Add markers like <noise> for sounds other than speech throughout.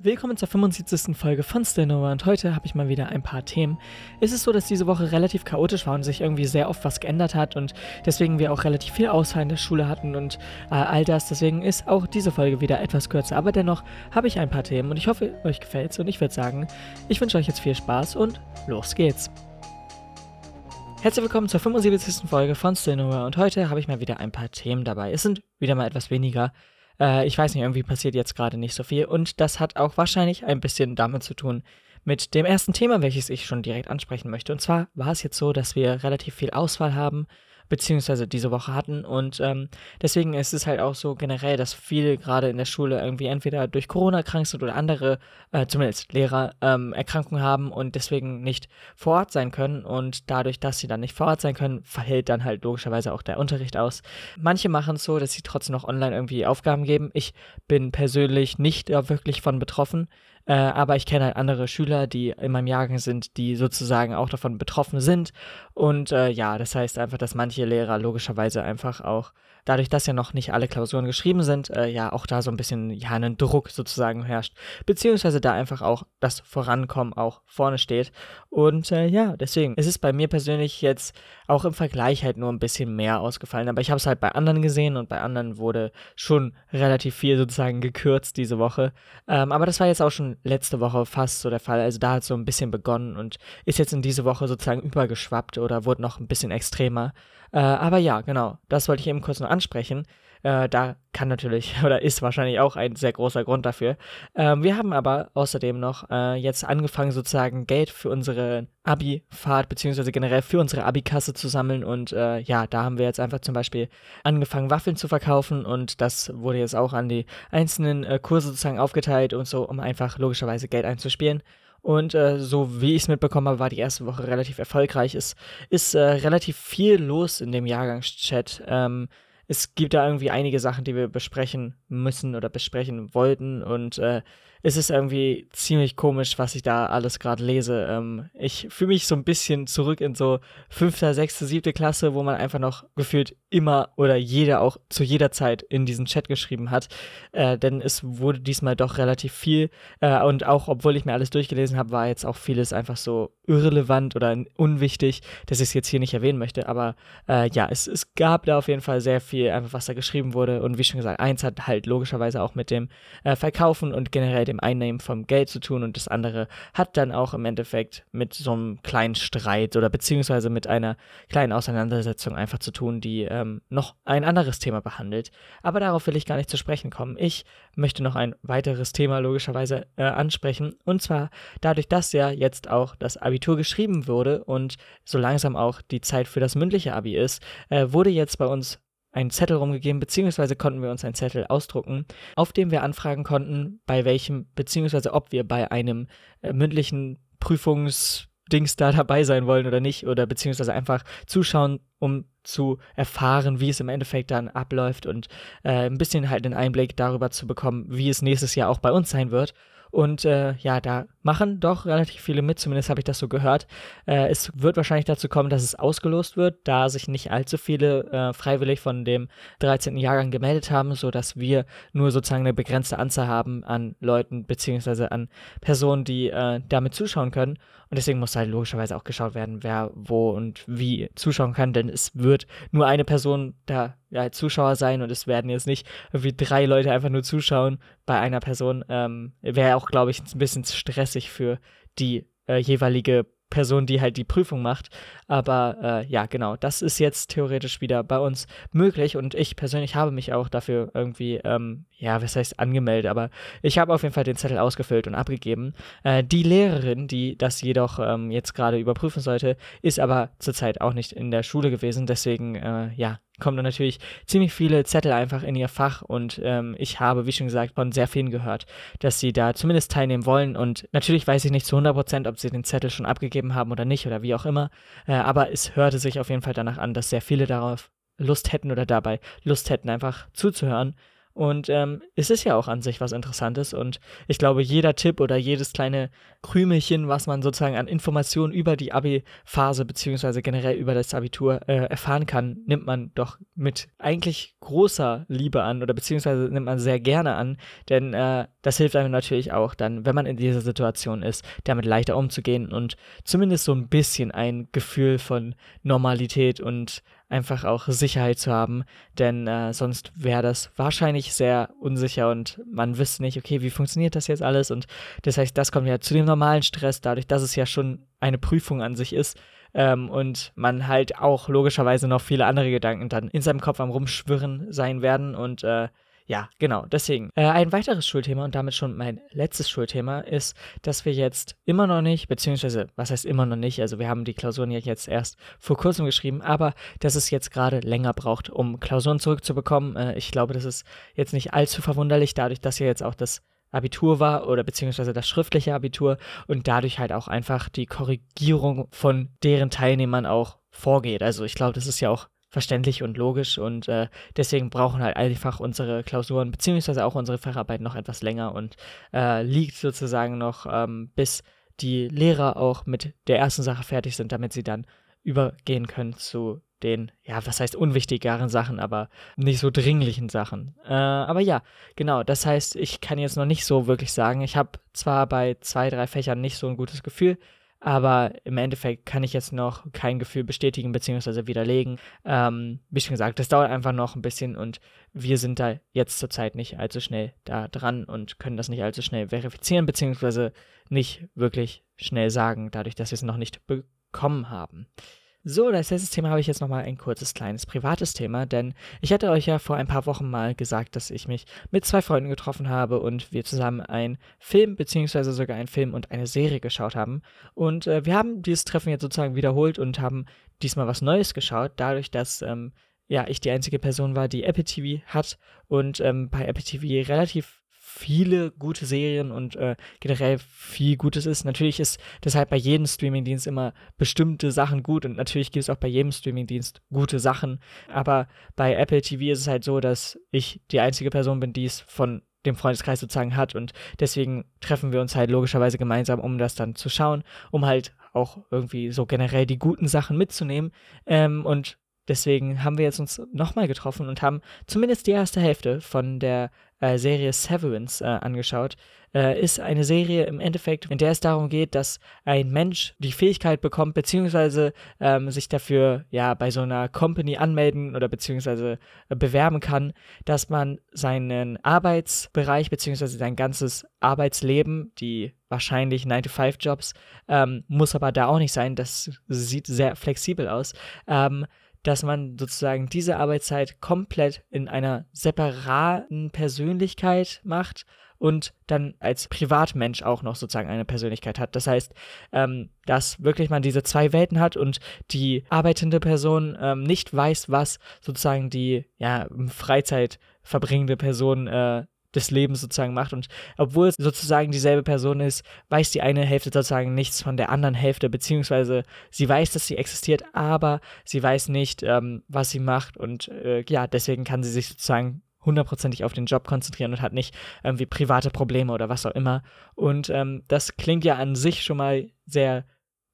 Willkommen zur 75. Folge von Stillnova und heute habe ich mal wieder ein paar Themen. Es ist so, dass diese Woche relativ chaotisch war und sich irgendwie sehr oft was geändert hat und deswegen wir auch relativ viel Ausfall in der Schule hatten und äh, all das. Deswegen ist auch diese Folge wieder etwas kürzer, aber dennoch habe ich ein paar Themen und ich hoffe, euch gefällt's und ich würde sagen, ich wünsche euch jetzt viel Spaß und los geht's. Herzlich willkommen zur 75. Folge von Stillnova und heute habe ich mal wieder ein paar Themen dabei. Es sind wieder mal etwas weniger. Äh, ich weiß nicht, irgendwie passiert jetzt gerade nicht so viel. Und das hat auch wahrscheinlich ein bisschen damit zu tun, mit dem ersten Thema, welches ich schon direkt ansprechen möchte. Und zwar war es jetzt so, dass wir relativ viel Auswahl haben beziehungsweise diese Woche hatten. Und ähm, deswegen ist es halt auch so generell, dass viele gerade in der Schule irgendwie entweder durch Corona krank sind oder andere, äh, zumindest Lehrer, ähm, Erkrankungen haben und deswegen nicht vor Ort sein können. Und dadurch, dass sie dann nicht vor Ort sein können, verhält dann halt logischerweise auch der Unterricht aus. Manche machen es so, dass sie trotzdem noch online irgendwie Aufgaben geben. Ich bin persönlich nicht da wirklich von betroffen. Äh, aber ich kenne halt andere Schüler, die in meinem Jahrgang sind, die sozusagen auch davon betroffen sind. Und äh, ja, das heißt einfach, dass manche Lehrer logischerweise einfach auch dadurch, dass ja noch nicht alle Klausuren geschrieben sind, äh, ja auch da so ein bisschen ja einen Druck sozusagen herrscht, beziehungsweise da einfach auch das Vorankommen auch vorne steht. Und äh, ja, deswegen ist es bei mir persönlich jetzt auch im Vergleich halt nur ein bisschen mehr ausgefallen, aber ich habe es halt bei anderen gesehen und bei anderen wurde schon relativ viel sozusagen gekürzt diese Woche. Ähm, aber das war jetzt auch schon letzte Woche fast so der Fall. Also da hat so ein bisschen begonnen und ist jetzt in diese Woche sozusagen übergeschwappt oder wurde noch ein bisschen extremer. Äh, aber ja, genau, das wollte ich eben kurz noch ansprechen. Äh, da kann natürlich <laughs> oder ist wahrscheinlich auch ein sehr großer Grund dafür. Ähm, wir haben aber außerdem noch äh, jetzt angefangen, sozusagen Geld für unsere Abi-Fahrt beziehungsweise generell für unsere Abi-Kasse zu sammeln. Und äh, ja, da haben wir jetzt einfach zum Beispiel angefangen, Waffeln zu verkaufen und das wurde jetzt auch an die einzelnen äh, Kurse sozusagen aufgeteilt und so, um einfach logischerweise Geld einzuspielen. Und äh, so wie ich es mitbekommen habe, war die erste Woche relativ erfolgreich. Es ist äh, relativ viel los in dem Jahrgangschat. Ähm, es gibt da irgendwie einige Sachen, die wir besprechen müssen oder besprechen wollten. Und äh, es ist irgendwie ziemlich komisch, was ich da alles gerade lese. Ähm, ich fühle mich so ein bisschen zurück in so fünfte, sechste, siebte Klasse, wo man einfach noch gefühlt immer oder jeder auch zu jeder Zeit in diesen Chat geschrieben hat. Äh, denn es wurde diesmal doch relativ viel. Äh, und auch, obwohl ich mir alles durchgelesen habe, war jetzt auch vieles einfach so irrelevant oder unwichtig, dass ich es jetzt hier nicht erwähnen möchte. Aber äh, ja, es, es gab da auf jeden Fall sehr viel, einfach was da geschrieben wurde. Und wie schon gesagt, eins hat halt logischerweise auch mit dem äh, Verkaufen und generell dem dem Einnehmen vom Geld zu tun und das andere hat dann auch im Endeffekt mit so einem kleinen Streit oder beziehungsweise mit einer kleinen Auseinandersetzung einfach zu tun, die ähm, noch ein anderes Thema behandelt. Aber darauf will ich gar nicht zu sprechen kommen. Ich möchte noch ein weiteres Thema logischerweise äh, ansprechen und zwar dadurch, dass ja jetzt auch das Abitur geschrieben wurde und so langsam auch die Zeit für das mündliche Abi ist, äh, wurde jetzt bei uns einen Zettel rumgegeben, beziehungsweise konnten wir uns einen Zettel ausdrucken, auf dem wir anfragen konnten, bei welchem, beziehungsweise ob wir bei einem äh, mündlichen Prüfungsdings da dabei sein wollen oder nicht, oder beziehungsweise einfach zuschauen, um zu erfahren, wie es im Endeffekt dann abläuft und äh, ein bisschen halt einen Einblick darüber zu bekommen, wie es nächstes Jahr auch bei uns sein wird. Und äh, ja, da machen doch relativ viele mit, zumindest habe ich das so gehört. Äh, es wird wahrscheinlich dazu kommen, dass es ausgelost wird, da sich nicht allzu viele äh, freiwillig von dem 13. Jahrgang gemeldet haben, sodass wir nur sozusagen eine begrenzte Anzahl haben an Leuten beziehungsweise an Personen, die äh, damit zuschauen können. Und deswegen muss halt logischerweise auch geschaut werden, wer wo und wie zuschauen kann, denn es wird nur eine Person da ja, Zuschauer sein und es werden jetzt nicht irgendwie drei Leute einfach nur zuschauen bei einer Person. Ähm, Wäre auch, glaube ich, ein bisschen stressig für die äh, jeweilige Person, die halt die Prüfung macht. Aber äh, ja, genau, das ist jetzt theoretisch wieder bei uns möglich und ich persönlich habe mich auch dafür irgendwie, ähm, ja, was heißt angemeldet, aber ich habe auf jeden Fall den Zettel ausgefüllt und abgegeben. Äh, die Lehrerin, die das jedoch ähm, jetzt gerade überprüfen sollte, ist aber zurzeit auch nicht in der Schule gewesen, deswegen, äh, ja, kommen dann natürlich ziemlich viele Zettel einfach in ihr Fach und ähm, ich habe, wie schon gesagt, von sehr vielen gehört, dass sie da zumindest teilnehmen wollen und natürlich weiß ich nicht zu 100%, ob sie den Zettel schon abgegeben haben oder nicht oder wie auch immer, äh, aber es hörte sich auf jeden Fall danach an, dass sehr viele darauf Lust hätten oder dabei Lust hätten, einfach zuzuhören Und ähm, es ist ja auch an sich was Interessantes. Und ich glaube, jeder Tipp oder jedes kleine Krümelchen, was man sozusagen an Informationen über die Abi-Phase beziehungsweise generell über das Abitur äh, erfahren kann, nimmt man doch mit eigentlich großer Liebe an oder beziehungsweise nimmt man sehr gerne an. Denn äh, das hilft einem natürlich auch dann, wenn man in dieser Situation ist, damit leichter umzugehen und zumindest so ein bisschen ein Gefühl von Normalität und einfach auch Sicherheit zu haben, denn äh, sonst wäre das wahrscheinlich sehr unsicher und man wüsste nicht, okay, wie funktioniert das jetzt alles? Und das heißt, das kommt ja zu dem normalen Stress, dadurch, dass es ja schon eine Prüfung an sich ist ähm, und man halt auch logischerweise noch viele andere Gedanken dann in seinem Kopf am Rumschwirren sein werden und äh, ja, genau, deswegen. Äh, ein weiteres Schulthema und damit schon mein letztes Schulthema ist, dass wir jetzt immer noch nicht, beziehungsweise, was heißt immer noch nicht, also wir haben die Klausuren ja jetzt erst vor kurzem geschrieben, aber dass es jetzt gerade länger braucht, um Klausuren zurückzubekommen. Äh, ich glaube, das ist jetzt nicht allzu verwunderlich, dadurch, dass ja jetzt auch das Abitur war oder beziehungsweise das schriftliche Abitur und dadurch halt auch einfach die Korrigierung von deren Teilnehmern auch vorgeht. Also ich glaube, das ist ja auch verständlich und logisch und äh, deswegen brauchen halt einfach unsere Klausuren beziehungsweise auch unsere Facharbeit noch etwas länger und äh, liegt sozusagen noch ähm, bis die Lehrer auch mit der ersten Sache fertig sind, damit sie dann übergehen können zu den, ja, was heißt unwichtigeren Sachen, aber nicht so dringlichen Sachen. Äh, aber ja, genau, das heißt, ich kann jetzt noch nicht so wirklich sagen, ich habe zwar bei zwei, drei Fächern nicht so ein gutes Gefühl, aber im Endeffekt kann ich jetzt noch kein Gefühl bestätigen bzw. widerlegen. Ähm, wie schon gesagt, das dauert einfach noch ein bisschen und wir sind da jetzt zurzeit nicht allzu schnell da dran und können das nicht allzu schnell verifizieren bzw. nicht wirklich schnell sagen, dadurch, dass wir es noch nicht bekommen haben. So, als letztes Thema habe ich jetzt nochmal ein kurzes, kleines privates Thema, denn ich hatte euch ja vor ein paar Wochen mal gesagt, dass ich mich mit zwei Freunden getroffen habe und wir zusammen einen Film, beziehungsweise sogar einen Film und eine Serie geschaut haben. Und äh, wir haben dieses Treffen jetzt sozusagen wiederholt und haben diesmal was Neues geschaut, dadurch, dass ähm, ja, ich die einzige Person war, die Apple TV hat und ähm, bei Apple TV relativ viele gute Serien und äh, generell viel Gutes ist. Natürlich ist deshalb bei jedem Streamingdienst immer bestimmte Sachen gut und natürlich gibt es auch bei jedem Streamingdienst gute Sachen. Aber bei Apple TV ist es halt so, dass ich die einzige Person bin, die es von dem Freundeskreis sozusagen hat und deswegen treffen wir uns halt logischerweise gemeinsam, um das dann zu schauen, um halt auch irgendwie so generell die guten Sachen mitzunehmen ähm, und Deswegen haben wir jetzt uns nochmal getroffen und haben zumindest die erste Hälfte von der äh, Serie Severance äh, angeschaut. Äh, ist eine Serie im Endeffekt, in der es darum geht, dass ein Mensch die Fähigkeit bekommt, beziehungsweise ähm, sich dafür ja bei so einer Company anmelden oder beziehungsweise äh, bewerben kann, dass man seinen Arbeitsbereich beziehungsweise sein ganzes Arbeitsleben, die wahrscheinlich 9-to-5-Jobs, ähm, muss aber da auch nicht sein, das sieht sehr flexibel aus, ähm, dass man sozusagen diese Arbeitszeit komplett in einer separaten Persönlichkeit macht und dann als Privatmensch auch noch sozusagen eine Persönlichkeit hat. Das heißt, ähm, dass wirklich man diese zwei Welten hat und die arbeitende Person ähm, nicht weiß, was sozusagen die ja, Freizeit verbringende Person äh, des Lebens sozusagen macht. Und obwohl es sozusagen dieselbe Person ist, weiß die eine Hälfte sozusagen nichts von der anderen Hälfte, beziehungsweise sie weiß, dass sie existiert, aber sie weiß nicht, ähm, was sie macht. Und äh, ja, deswegen kann sie sich sozusagen hundertprozentig auf den Job konzentrieren und hat nicht irgendwie private Probleme oder was auch immer. Und ähm, das klingt ja an sich schon mal sehr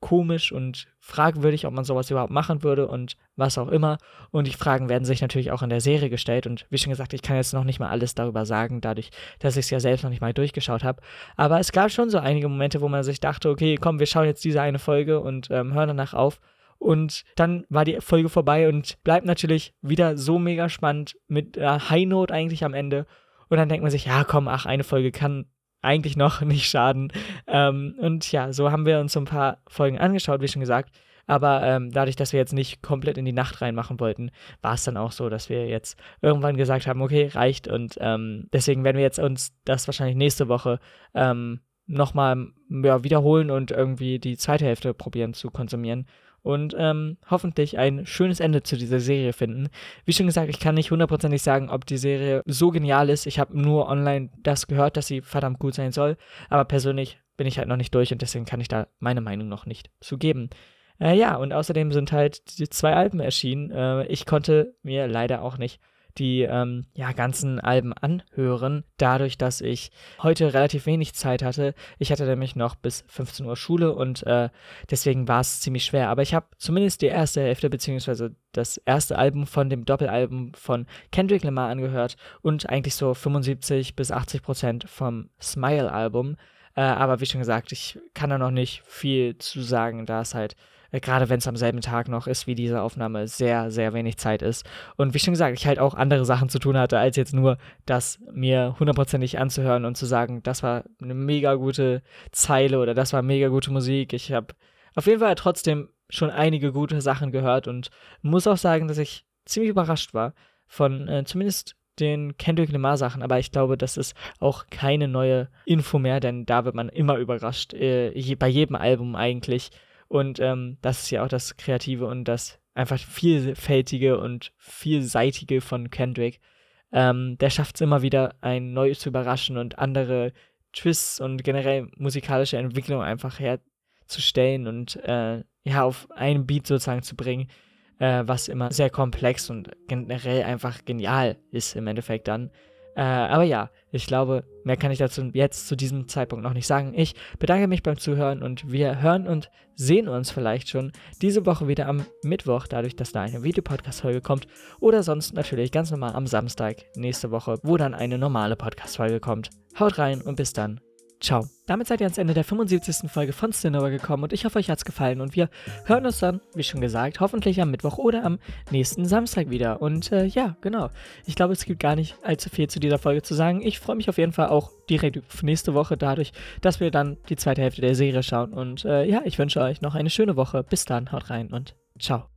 komisch und fragwürdig, ob man sowas überhaupt machen würde und was auch immer. Und die Fragen werden sich natürlich auch in der Serie gestellt. Und wie schon gesagt, ich kann jetzt noch nicht mal alles darüber sagen, dadurch, dass ich es ja selbst noch nicht mal durchgeschaut habe. Aber es gab schon so einige Momente, wo man sich dachte, okay, komm, wir schauen jetzt diese eine Folge und ähm, hören danach auf. Und dann war die Folge vorbei und bleibt natürlich wieder so mega spannend mit äh, High Note eigentlich am Ende. Und dann denkt man sich, ja, komm, ach, eine Folge kann eigentlich noch <laughs> nicht schaden. Ähm, und ja, so haben wir uns so ein paar Folgen angeschaut, wie schon gesagt. Aber ähm, dadurch, dass wir jetzt nicht komplett in die Nacht reinmachen wollten, war es dann auch so, dass wir jetzt irgendwann gesagt haben, okay, reicht. Und ähm, deswegen werden wir jetzt uns das wahrscheinlich nächste Woche ähm, nochmal ja, wiederholen und irgendwie die zweite Hälfte probieren zu konsumieren und ähm, hoffentlich ein schönes Ende zu dieser Serie finden. Wie schon gesagt, ich kann nicht hundertprozentig sagen, ob die Serie so genial ist. Ich habe nur online das gehört, dass sie verdammt gut sein soll, aber persönlich bin ich halt noch nicht durch und deswegen kann ich da meine Meinung noch nicht zu geben. Äh, ja, und außerdem sind halt die zwei Alben erschienen. Äh, ich konnte mir leider auch nicht die ähm, ja, ganzen Alben anhören, dadurch, dass ich heute relativ wenig Zeit hatte. Ich hatte nämlich noch bis 15 Uhr Schule und äh, deswegen war es ziemlich schwer. Aber ich habe zumindest die erste Hälfte beziehungsweise das erste Album von dem Doppelalbum von Kendrick Lamar angehört und eigentlich so 75 bis 80 Prozent vom Smile-Album. Äh, aber wie schon gesagt, ich kann da noch nicht viel zu sagen, da es halt äh, gerade wenn es am selben Tag noch ist wie diese Aufnahme, sehr, sehr wenig Zeit ist. Und wie schon gesagt, ich halt auch andere Sachen zu tun hatte, als jetzt nur das mir hundertprozentig anzuhören und zu sagen, das war eine mega gute Zeile oder das war mega gute Musik. Ich habe auf jeden Fall trotzdem schon einige gute Sachen gehört und muss auch sagen, dass ich ziemlich überrascht war von äh, zumindest den Kendrick Lamar Sachen, aber ich glaube, das ist auch keine neue Info mehr, denn da wird man immer überrascht, äh, je, bei jedem Album eigentlich. Und ähm, das ist ja auch das Kreative und das einfach vielfältige und vielseitige von Kendrick. Ähm, der schafft es immer wieder, ein Neues zu überraschen und andere Twists und generell musikalische Entwicklung einfach herzustellen und äh, ja, auf einen Beat sozusagen zu bringen, äh, was immer sehr komplex und generell einfach genial ist im Endeffekt dann. Äh, aber ja, ich glaube, mehr kann ich dazu jetzt zu diesem Zeitpunkt noch nicht sagen. Ich bedanke mich beim Zuhören und wir hören und sehen uns vielleicht schon diese Woche wieder am Mittwoch, dadurch, dass da eine Videopodcast-Folge kommt. Oder sonst natürlich ganz normal am Samstag nächste Woche, wo dann eine normale Podcast-Folge kommt. Haut rein und bis dann. Ciao. Damit seid ihr ans Ende der 75. Folge von Cinema gekommen und ich hoffe, euch hat's gefallen und wir hören uns dann, wie schon gesagt, hoffentlich am Mittwoch oder am nächsten Samstag wieder. Und äh, ja, genau. Ich glaube, es gibt gar nicht allzu viel zu dieser Folge zu sagen. Ich freue mich auf jeden Fall auch direkt auf nächste Woche dadurch, dass wir dann die zweite Hälfte der Serie schauen. Und äh, ja, ich wünsche euch noch eine schöne Woche. Bis dann, haut rein und ciao.